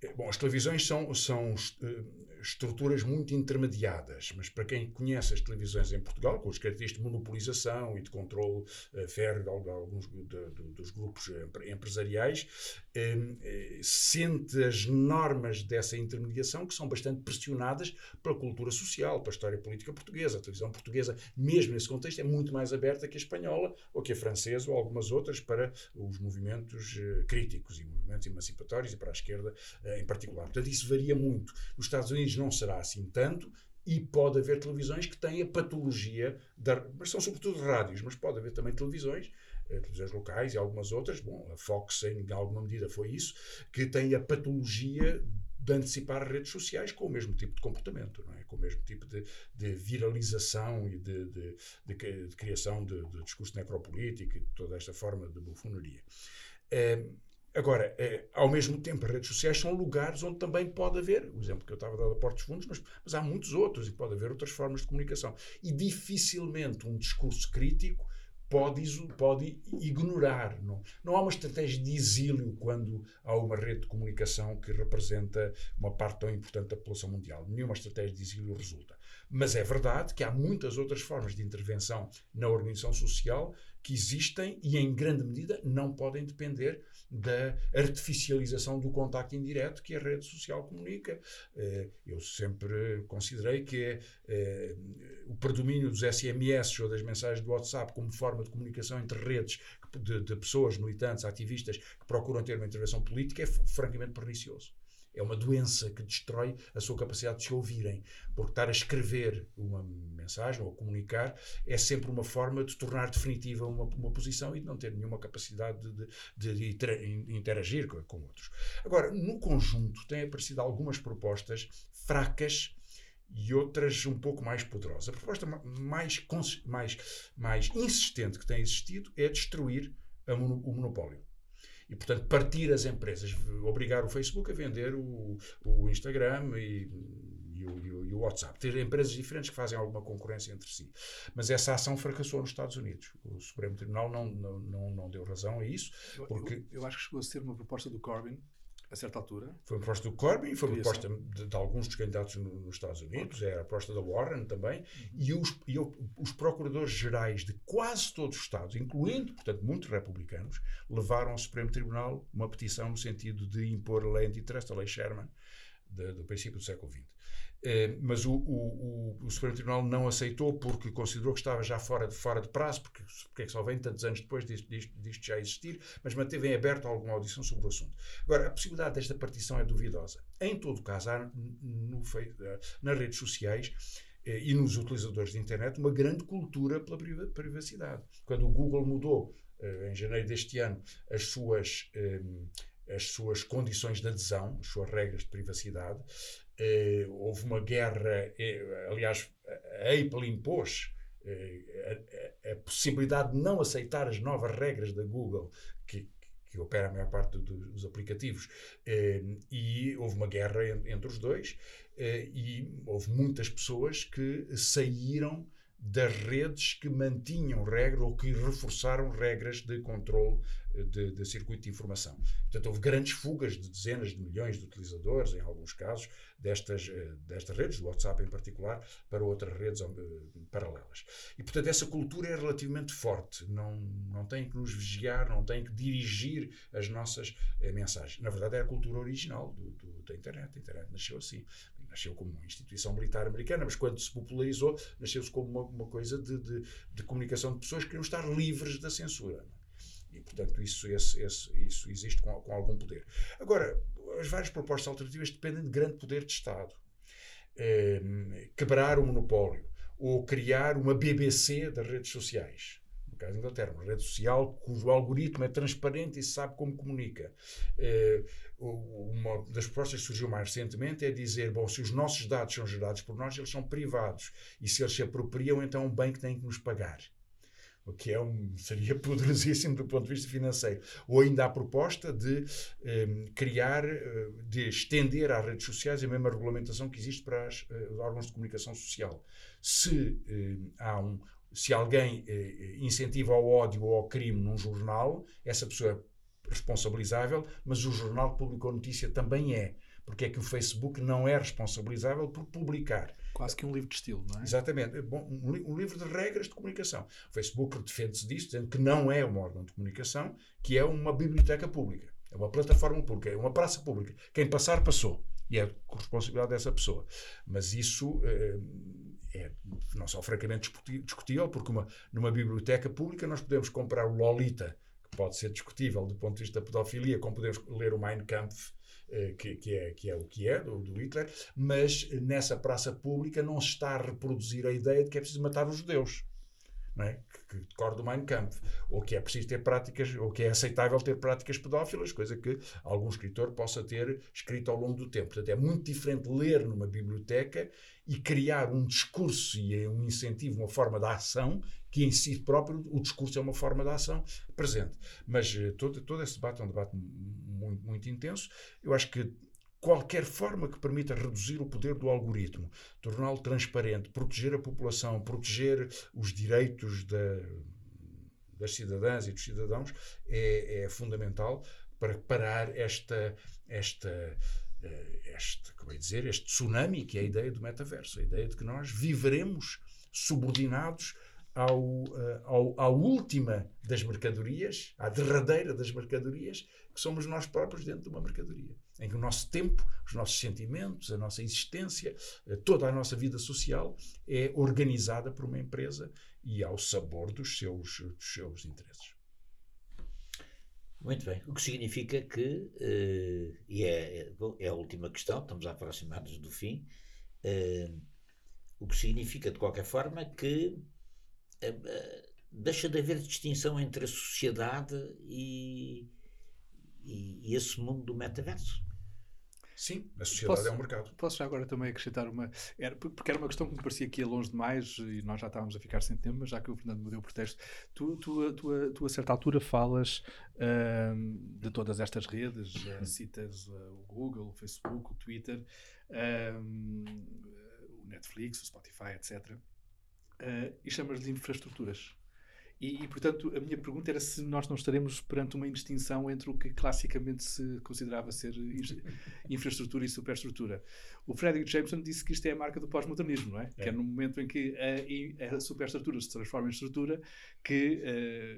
Eh, eh, bom, as televisões são, são estruturas muito intermediadas, mas para quem conhece as televisões em Portugal, com as características de monopolização e de controle uh, férreo de, alguns de, de, dos grupos empresariais, eh, sente as normas dessa intermediação que são bastante pressionadas pela cultura social, pela história política portuguesa. A televisão portuguesa, mesmo nesse contexto, é muito mais aberta que a espanhola ou que a francesa ou algumas outras para os movimentos uh, críticos e movimentos emancipatórios e para a esquerda em particular. Portanto, isso varia muito. Nos Estados Unidos não será assim tanto, e pode haver televisões que têm a patologia, da, mas são sobretudo rádios, mas pode haver também televisões, eh, televisões locais e algumas outras, bom, a Fox em alguma medida foi isso, que têm a patologia de antecipar redes sociais com o mesmo tipo de comportamento, não é? com o mesmo tipo de, de viralização e de, de, de criação de, discurso necropolítico e toda esta forma de bufonaria. É, Agora, é, ao mesmo tempo, as redes sociais são lugares onde também pode haver, o exemplo que eu estava dar a Portos Fundos, mas, mas há muitos outros e pode haver outras formas de comunicação. E dificilmente um discurso crítico pode, pode ignorar. Não, não há uma estratégia de exílio quando há uma rede de comunicação que representa uma parte tão importante da população mundial. Nenhuma estratégia de exílio resulta. Mas é verdade que há muitas outras formas de intervenção na organização social que existem e, em grande medida, não podem depender da artificialização do contacto indireto que a rede social comunica. Eh, eu sempre considerei que eh, o predomínio dos SMS ou das mensagens do WhatsApp como forma de comunicação entre redes de, de pessoas, militantes, ativistas que procuram ter uma intervenção política é francamente pernicioso é uma doença que destrói a sua capacidade de se ouvirem. Porque estar a escrever uma mensagem ou comunicar é sempre uma forma de tornar definitiva uma, uma posição e de não ter nenhuma capacidade de, de, de interagir com, com, outros. Agora, no conjunto, têm aparecido algumas propostas fracas e outras um pouco mais poderosas. A proposta mais, mais, mais insistente que tem existido é destruir o monopólio. E, portanto, partir as empresas, obrigar o Facebook a vender o, o Instagram e, e, o, e, o, WhatsApp. Ter empresas diferentes que fazem alguma concorrência entre si. Mas essa ação fracassou nos Estados Unidos. O Supremo Tribunal não, não, não, não deu razão a isso. Porque...
Eu, eu, acho que chegou a ser uma proposta do Corbyn a certa altura.
Foi uma proposta do Corbyn, foi uma proposta de, de, alguns dos candidatos no, nos Estados Unidos, era a proposta da Warren também, uhum. e, os, e os procuradores gerais de quase todos os Estados, incluindo, portanto, muitos republicanos, levaram ao Supremo Tribunal uma petição no sentido de impor a lei antitrust, a lei Sherman, de, do princípio do século XX. Eh, mas o, o, o, Supremo Tribunal não aceitou porque considerou que estava já fora de, fora de prazo, porque, porque é que só vem tantos anos depois disto, disto, disto, já existir, mas manteve em aberto alguma audição sobre o assunto. Agora, a possibilidade desta partição é duvidosa. Em todo caso, há no, no, nas redes sociais e nos utilizadores de internet uma grande cultura pela privacidade. Quando o Google mudou, em janeiro deste ano, as suas, as suas condições de adesão, as suas regras de privacidade, houve uma guerra, aliás, a Apple impôs a, a, a, possibilidade de não aceitar as novas regras da Google que, que opera a maior parte do, dos aplicativos, eh, e houve uma guerra entre os dois, eh, e houve muitas pessoas que saíram das redes que mantinham regras ou que reforçaram regras de controle eh, de, de, circuito de informação. Portanto, houve grandes fugas de dezenas de milhões de utilizadores, em alguns casos, destas, eh, destas redes, do WhatsApp em particular, para outras redes eh, paralelas. E, portanto, essa cultura é relativamente forte. Não, não tem que nos vigiar, não tem que dirigir as nossas mensagens. Na verdade, é a cultura original do, do, da internet. A internet nasceu assim nasceu como uma instituição militar americana, mas quando se popularizou, nasceu-se como uma, uma coisa de, de, de, comunicação de pessoas que queriam estar livres da censura. E, portanto, isso, esse, esse, isso existe com, com, algum poder. Agora, as várias propostas alternativas dependem de grande poder de Estado. Eh, quebrar o monopólio ou criar uma BBC das redes sociais no caso da Inglaterra, uma rede social cujo algoritmo é transparente e sabe como comunica. Eh, uma das propostas que surgiu mais recentemente é dizer: bom, se os nossos dados são gerados por nós, eles são privados. E se eles se apropriam, então é um bem que tem que nos pagar. O que é um, seria poderosíssimo do ponto de vista financeiro. Ou ainda a proposta de um, criar, eh, de estender às redes sociais a mesma regulamentação que existe para uh, os órgãos de comunicação social. Se um, há um, se alguém uh, incentiva ao ódio ou ao crime num jornal, essa pessoa é responsabilizável, mas o jornal que publicou notícia também é. Porque é que o Facebook não é responsabilizável por publicar.
Quase que um livro de estilo, não é?
Exatamente. Bom, um, um livro de regras de comunicação. O Facebook defende-se disso, dizendo que não é um órgão de comunicação, que é uma biblioteca pública. É uma plataforma pública, é uma praça pública. Quem passar, passou. E é responsabilidade dessa pessoa. Mas isso eh, é não só francamente discutível, porque uma, numa biblioteca pública nós podemos comprar o Lolita pode ser discutível do ponto de vista da pedofilia, como podemos ler o Mein Kampf, que, que, é, que é o que é, do, do Hitler, mas nessa praça pública não se está a reproduzir a ideia de que é preciso matar os judeus. É? que, que decorre do Mein Kampf, ou que é preciso ter práticas, ou que é aceitável ter práticas pedófilas, coisa que algum escritor possa ter escrito ao longo do tempo. Portanto, é muito diferente ler numa biblioteca e criar um discurso e um incentivo, uma forma de ação, que em si próprio o discurso é uma forma de ação presente. Mas eh, todo, todo esse debate é um debate muito, muito intenso. Eu acho que qualquer forma que permita reduzir o poder do algoritmo, torná-lo transparente, proteger a população, proteger os direitos da, das cidadãs e dos cidadãos é, é fundamental para parar esta, esta, eh, este, como é dizer, este tsunami que é a ideia do metaverso, a ideia de que nós viveremos subordinados ao, eh, ao, à última das mercadorias, à derradeira das mercadorias, que somos nós próprios dentro de uma mercadoria. Em que o nosso tempo, os nossos sentimentos, a nossa existência, eh, toda a nossa vida social é organizada por uma empresa e ao sabor dos seus, dos seus interesses.
Muito bem. O que significa que, uh, e é, é, é, a última questão, estamos a aproximar-nos do fim, uh, o que significa, de qualquer forma, que deixa de haver distinção entre a sociedade e, e, e esse mundo do metaverso.
Sim, a sociedade
posso,
é um mercado.
Posso já agora também acrescentar uma. Era, porque era uma questão que me parecia que ia longe demais e nós já estávamos a ficar sem tempo, mas já que o Fernando me deu o pretexto, tu, tu, tu, tu a certa altura falas uh, de todas estas redes, uh, citas uh, o Google, o Facebook, o Twitter, o Netflix, o Spotify, etc. Ah, e chamas de infraestruturas. E, e, portanto, a minha pergunta era se nós não estaremos perante uma indistinção entre o que classicamente se considerava ser infraestrutura e superestrutura. O Frederick Jameson disse que isto é a marca do pós-modernismo, não é? é? Que é no momento em que a, a superestrutura se transforma em estrutura que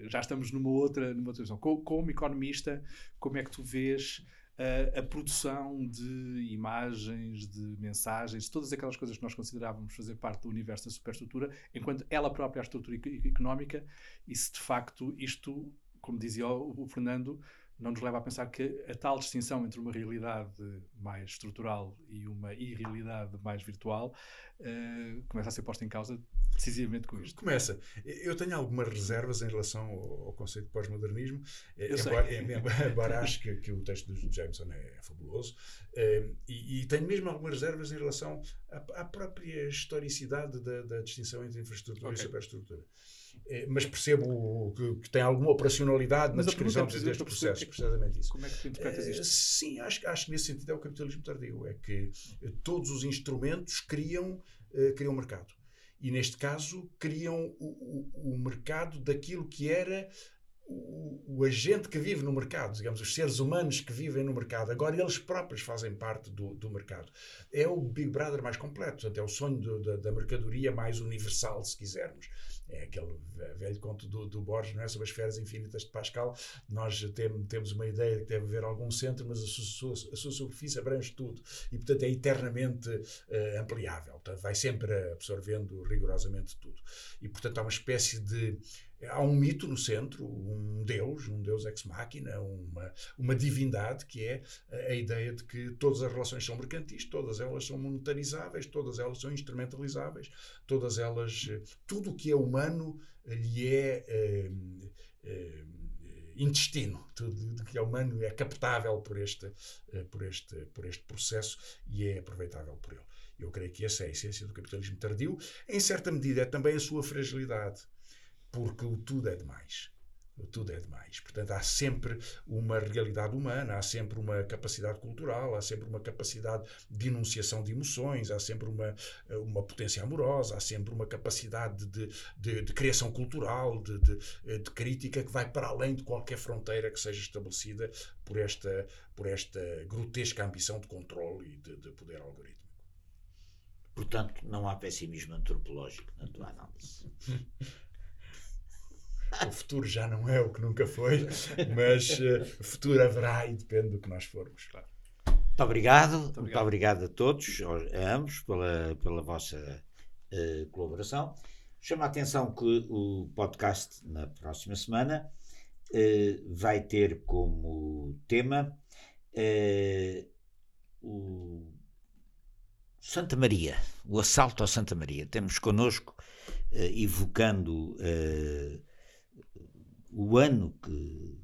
uh, já estamos numa outra, numa outra visão. Como, como economista, como é que tu vês a, produção de imagens, de mensagens, todas aquelas coisas que nós considerávamos fazer parte do universo da superestrutura, enquanto ela própria é a estrutura económica, e se de facto isto, como dizia o Fernando, não nos leva a pensar que a tal distinção entre uma realidade mais estrutural e uma irrealidade mais virtual uh, começa a ser posta em causa decisivamente com isto.
Começa. Eu tenho algumas reservas em relação ao, conceito de pós-modernismo, eh, embora, embora acho que, que, o texto do Jameson é, é fabuloso, uh, e, e, tenho mesmo algumas reservas em relação à, à própria historicidade da, da, distinção entre infraestrutura okay. e superestrutura. É, mas percebo que, que, tem alguma operacionalidade mas na descrição é destes processos, precisamente isso.
Como é que tu interpretas isto?
Sim, acho, acho que nesse sentido é o capitalismo tardio, é que todos os instrumentos criam, criam mercado. E neste caso criam o, o, o mercado daquilo que era o, o, agente que vive no mercado, digamos, os seres humanos que vivem no mercado, agora eles próprios fazem parte do, do mercado. É o Big Brother mais completo, portanto, é o sonho do, da, da, mercadoria mais universal, se quisermos. É aquele velho conto do, do Borges, não é? sobre as esferas infinitas de Pascal. Nós tem, temos uma ideia de que deve haver algum centro, mas a sua, a sua superfície abrange tudo e, portanto, é eternamente uh, ampliável. Portanto, vai sempre absorvendo rigorosamente tudo. E, portanto, há uma espécie de há um mito no centro, um deus, um deus ex machina, uma, uma divindade, que é a ideia de que todas as relações são mercantis, todas elas são monetarizáveis, todas elas são instrumentalizáveis, todas elas, tudo o que é humano lhe é, é, é intestino, tudo que é humano é captável por este, eh, por, este, por este processo e é aproveitável por ele. Eu creio que essa é a essência do capitalismo tardio. Em certa medida, é também a sua fragilidade porque o tudo é demais. O tudo é demais. Portanto, há sempre uma realidade humana, há sempre uma capacidade cultural, há sempre uma capacidade de enunciação de emoções, há sempre uma, uma potência amorosa, há sempre uma capacidade de, de, de criação cultural, de, de, de, crítica que vai para além de qualquer fronteira que seja estabelecida por esta, por esta grotesca ambição de controle e de, de poder algorítmico.
Portanto, não há pessimismo antropológico na tua análise.
o futuro já não é o que nunca foi, mas uh, futuro haverá e depende do que nós formos. Claro.
Muito obrigado, muito obrigado, muito obrigado a todos, a ambos, pela, pela vossa uh, colaboração. Chama a atenção que o podcast, na próxima semana, uh, vai ter como tema o Santa Maria, o assalto a Santa Maria. Temos connosco, evocando o ano que,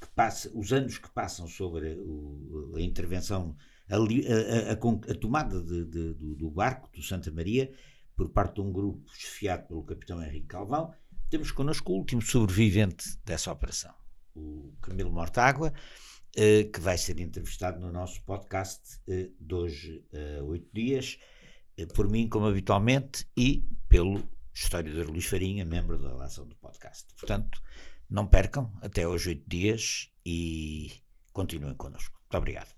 que, passa, os anos que passam sobre o, a intervenção, a, a, a, a tomada de, de, do, do, barco do Santa Maria por parte de um grupo chefiado pelo capitão Henrique Calvão, temos connosco o último sobrevivente dessa operação, o Camilo Mortágua, eh, que vai ser entrevistado no nosso podcast eh, de hoje a oito dias, eh, por mim, como habitualmente, e pelo historiador Luís Farinha, membro da relação do podcast. Portanto, não percam, até hoje oito dias e continuem connosco. Muito obrigado.